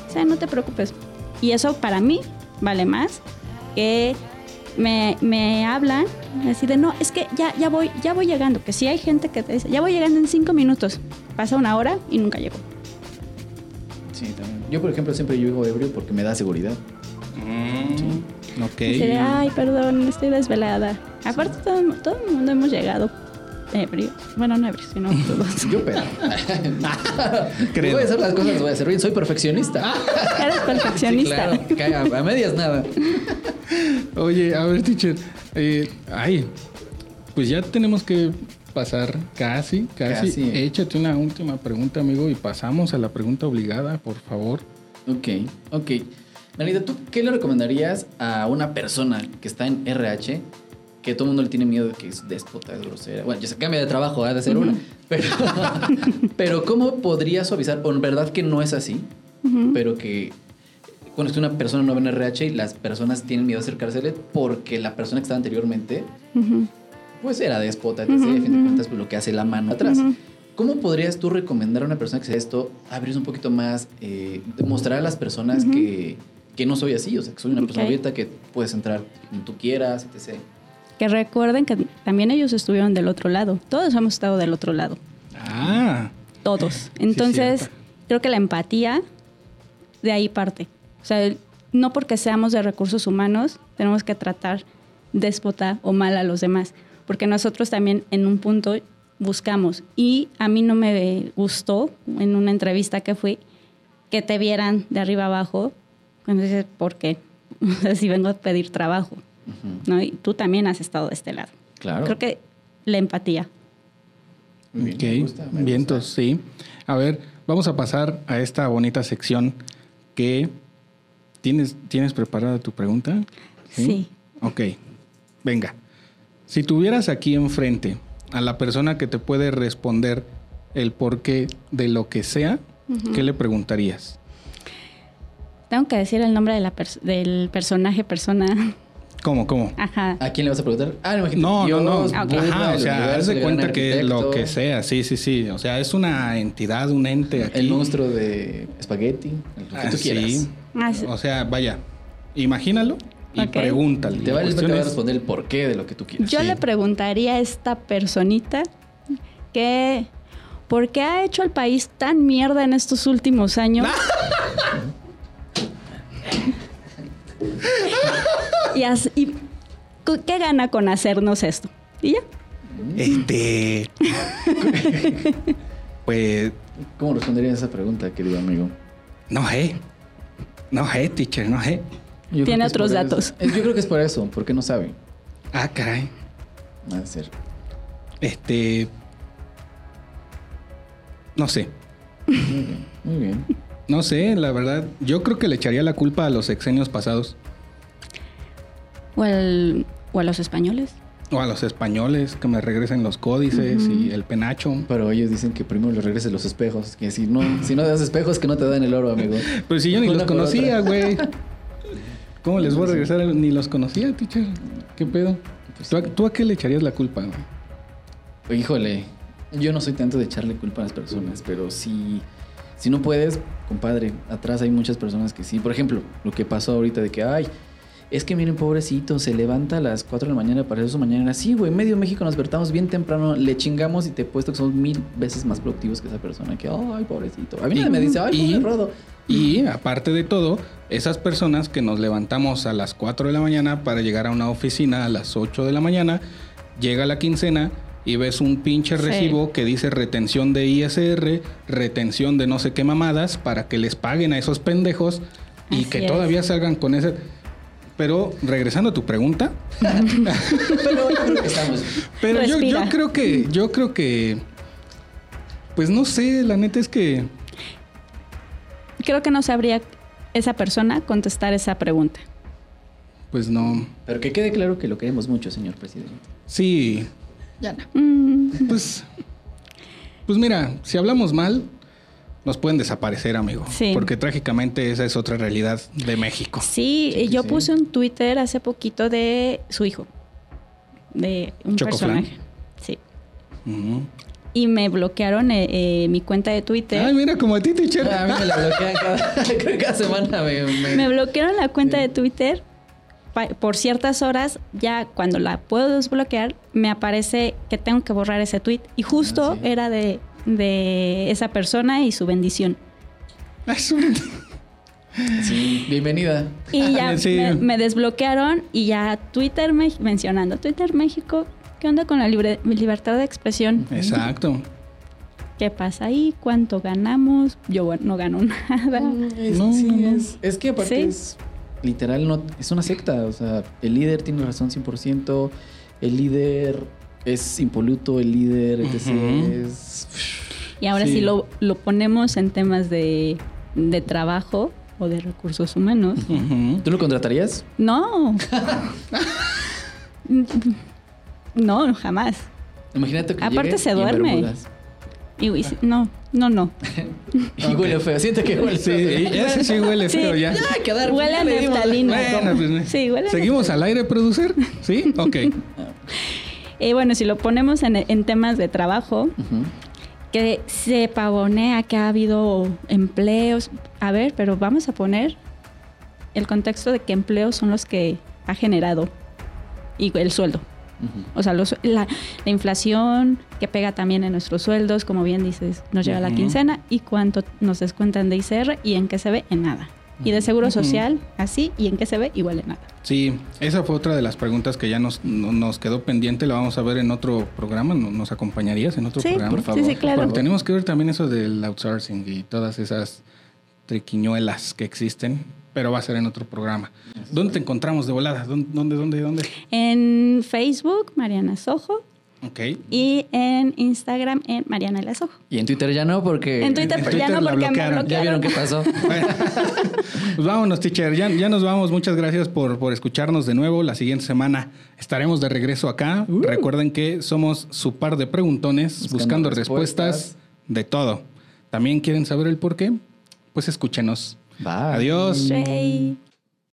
O sea, no te preocupes. Y eso para mí vale más que me, me hablan así de, no, es que ya, ya, voy, ya voy llegando. Que sí hay gente que te dice, ya voy llegando en cinco minutos. Pasa una hora y nunca llego. Sí, también. Yo, por ejemplo, siempre llego ebrio porque me da seguridad. Ok. Dice, ay, perdón, estoy desvelada. Aparte, todo, todo el mundo hemos llegado ebrios. Bueno, no ebrios, sino. Yo, pero. Creo. Voy a hacer las cosas, las voy a hacer bien. Soy perfeccionista. Eres perfeccionista. Sí, claro. a, medias nada. Oye, a ver, teacher. eh, ay, pues ya tenemos que pasar casi, casi. Casi. Échate una última pregunta, amigo, y pasamos a la pregunta obligada, por favor. Ok, ok. Nanita, ¿tú qué le recomendarías a una persona que está en RH que todo el mundo le tiene miedo de que es déspota, es grosera? Bueno, ya se cambia de trabajo, ha de ser una. Pero, pero ¿cómo podría suavizar? O en verdad que no es así, pero que cuando es una persona nueva en RH y las personas tienen miedo a acercársele porque la persona que estaba anteriormente pues era déspota, etc. A fin de cuentas, pues, lo que hace la mano atrás. ¿Cómo podrías tú recomendar a una persona que sea esto, abrirse un poquito más, eh, demostrar a las personas que, que no soy así? O sea, que soy una persona abierta, que puedes entrar como tú quieras, etc. Que recuerden que también ellos estuvieron del otro lado. Todos hemos estado del otro lado. Ah, Todos. Entonces, creo que la empatía de ahí parte. O sea, no porque seamos de recursos humanos, tenemos que tratar déspota o mal a los demás. Porque nosotros también en un punto buscamos. Y a mí no me gustó en una entrevista que fui que te vieran de arriba abajo. Cuando dices, ¿por qué? O sea, si vengo a pedir trabajo. ¿No? Y tú también has estado de este lado. Claro. Creo que la empatía. Muy bien, ok. me gusta, me Vientos, gusta. sí. A ver, vamos a pasar a esta bonita sección que... ¿Tienes, ¿tienes preparada tu pregunta? Sí. Ok, venga. Si tuvieras aquí enfrente a la persona que te puede responder el porqué de lo que sea, ¿qué le preguntarías? Tengo que decir el nombre de la pers- del personaje, persona. ¿Cómo, cómo? Ajá. ¿A quién le vas a preguntar? Ah, no, imagínate. No, no, no. Dios. Buda, Ajá, o sea, haz de cuenta que lo que sea, sí, sí, sí. O sea, es una entidad, un ente aquí. El monstruo de espagueti, lo que Ah, tú quieras. sí. Ah, sí. O sea, vaya, imagínalo y pregúntale. Te va, a es- responder el porqué de lo que tú quieras. Yo sí. le preguntaría a esta personita que ¿por qué ha hecho el país tan mierda en estos últimos años? y, as- y cu- ¿qué gana con hacernos esto? Y ya. Este. pues, ¿Cómo responderías a esa pregunta, querido amigo? no sé. No sé, teacher, no sé. Yo Tiene otros datos. eso. Es- Yo creo que es por eso, porque no sabe. Ah, caray. Va a ser. Este. No sé. Muy bien, muy bien. No sé, la verdad. Yo creo que le echaría la culpa a los sexenios pasados. O, a los españoles. O a los españoles que me regresen los códices y el penacho. Pero ellos dicen que primero le regreses los espejos. Que si no, si no das espejos, que no te dan el oro, amigo. Pues si yo ni Una los conocía, güey. ¿Cómo les voy a regresar? Ni los conocía, teacher. ¿Qué pedo? Pues ¿Tú, a, sí. tú a qué le echarías la culpa, güey? Híjole. Yo no soy tanto de echarle culpa a las personas, pero si, si no puedes, compadre, atrás hay muchas personas que sí. Por ejemplo, lo que pasó ahorita de que, ay, es que miren, pobrecito, se levanta a las 4 de la mañana para hacer su mañana. Sí, güey, medio México nos despertamos bien temprano, le chingamos y te he puesto que somos mil veces más productivos que esa persona. Que, ay, pobrecito. A mí nadie me dice, ay, y- pobre Rodo. Y aparte de todo, esas personas que nos levantamos a las 4 de la mañana para llegar a una oficina a las 8 de la mañana, llega la quincena y ves un pinche Sí. recibo que dice retención de ISR, retención de no sé qué mamadas para que les paguen a esos pendejos y Así que es. todavía salgan con ese... Pero regresando a tu pregunta, Pero yo creo que estamos. pero yo, yo creo que, yo creo que, pues no sé, la neta es que Creo que no sabría esa persona contestar esa pregunta. Pues no. Pero que quede claro que lo queremos mucho, señor presidente. Sí, Ya no. Mm, pues. Pues mira, si hablamos mal, nos pueden desaparecer, amigo. Sí. Porque trágicamente esa es otra realidad de México. sí, Sí, yo sí. puse un Twitter hace poquito de su hijo. De un ¿Chocoflan? personaje. Sí. Y me bloquearon eh, eh, mi cuenta de Twitter. Ay, mira, como a ti, teacher. A mí me la bloquean cada, creo que cada semana. Me, me- Me bloquearon la cuenta de Twitter por ciertas horas. Ya cuando la puedo desbloquear, me aparece que tengo que borrar ese tweet. Y justo Ah, sí. era de, de esa persona y su bendición. Su- Sí, bienvenida. Y ya Sí. me, me desbloquearon y ya Twitter me, mencionando Twitter México. ¿Qué onda con la libre- libertad de expresión? Exacto. ¿Qué pasa ahí? ¿Cuánto ganamos? Yo bueno, no gano nada. Es, No, sí, no, no. Es, es que aparte Sí. es literal, no, es una secta. O sea, el líder tiene razón 100%. El líder es impoluto. El líder etc. Es. Y ahora Sí. si lo, lo ponemos en temas de, de trabajo o de recursos humanos. ¿Tú lo contratarías? No. no, jamás. Imagínate que Aparte se duerme. Y, y- no, no, no. Y huele feo. Siente que huele Sí, feo. ese sí huele Sí. feo ya. Ya, quedar. Huele ya a le dimos- neftalina. Bueno, como- pues, sí, huele a ¿Seguimos al aire, producer? ¿Sí? Ok. Y bueno, si lo ponemos en, en temas de trabajo, que se pavonea que ha habido empleos. A ver, pero vamos a poner el contexto de que empleos son los que ha generado y el sueldo. O sea, los- la, la inflación que pega también en nuestros sueldos, como bien dices, nos llega la Ujú. quincena y cuánto nos descuentan de ICR y en qué se ve en nada. Y de seguro social, así, y en qué se ve igual en nada. Sí, esa fue otra de las preguntas que ya nos, no- nos quedó pendiente. La vamos a ver en otro programa. ¿No- ¿Nos acompañarías en otro Sí, programa? por favor, sí, sí, claro. Porque tenemos que ver también eso del outsourcing y todas esas triquiñuelas que existen, pero va a ser en otro programa. ¿Dónde te encontramos de volada? ¿Dónde, dónde, dónde? dónde? En Facebook, Mariana Sojo, Ok. y en Instagram, en Mariana La Sojo. Y en Twitter ya no, porque. En Twitter, en ya no, la porque bloquearon. me Ya vieron qué pasó. Bueno, pues vámonos, teacher. Ya, ya nos vamos. Muchas gracias por, por escucharnos de nuevo. La siguiente semana estaremos de regreso acá. Recuerden que somos su par de preguntones buscando, Buscando respuestas. respuestas. de todo. ¿También quieren saber el por qué? Pues escúchenos. Bye. Adiós. Sí.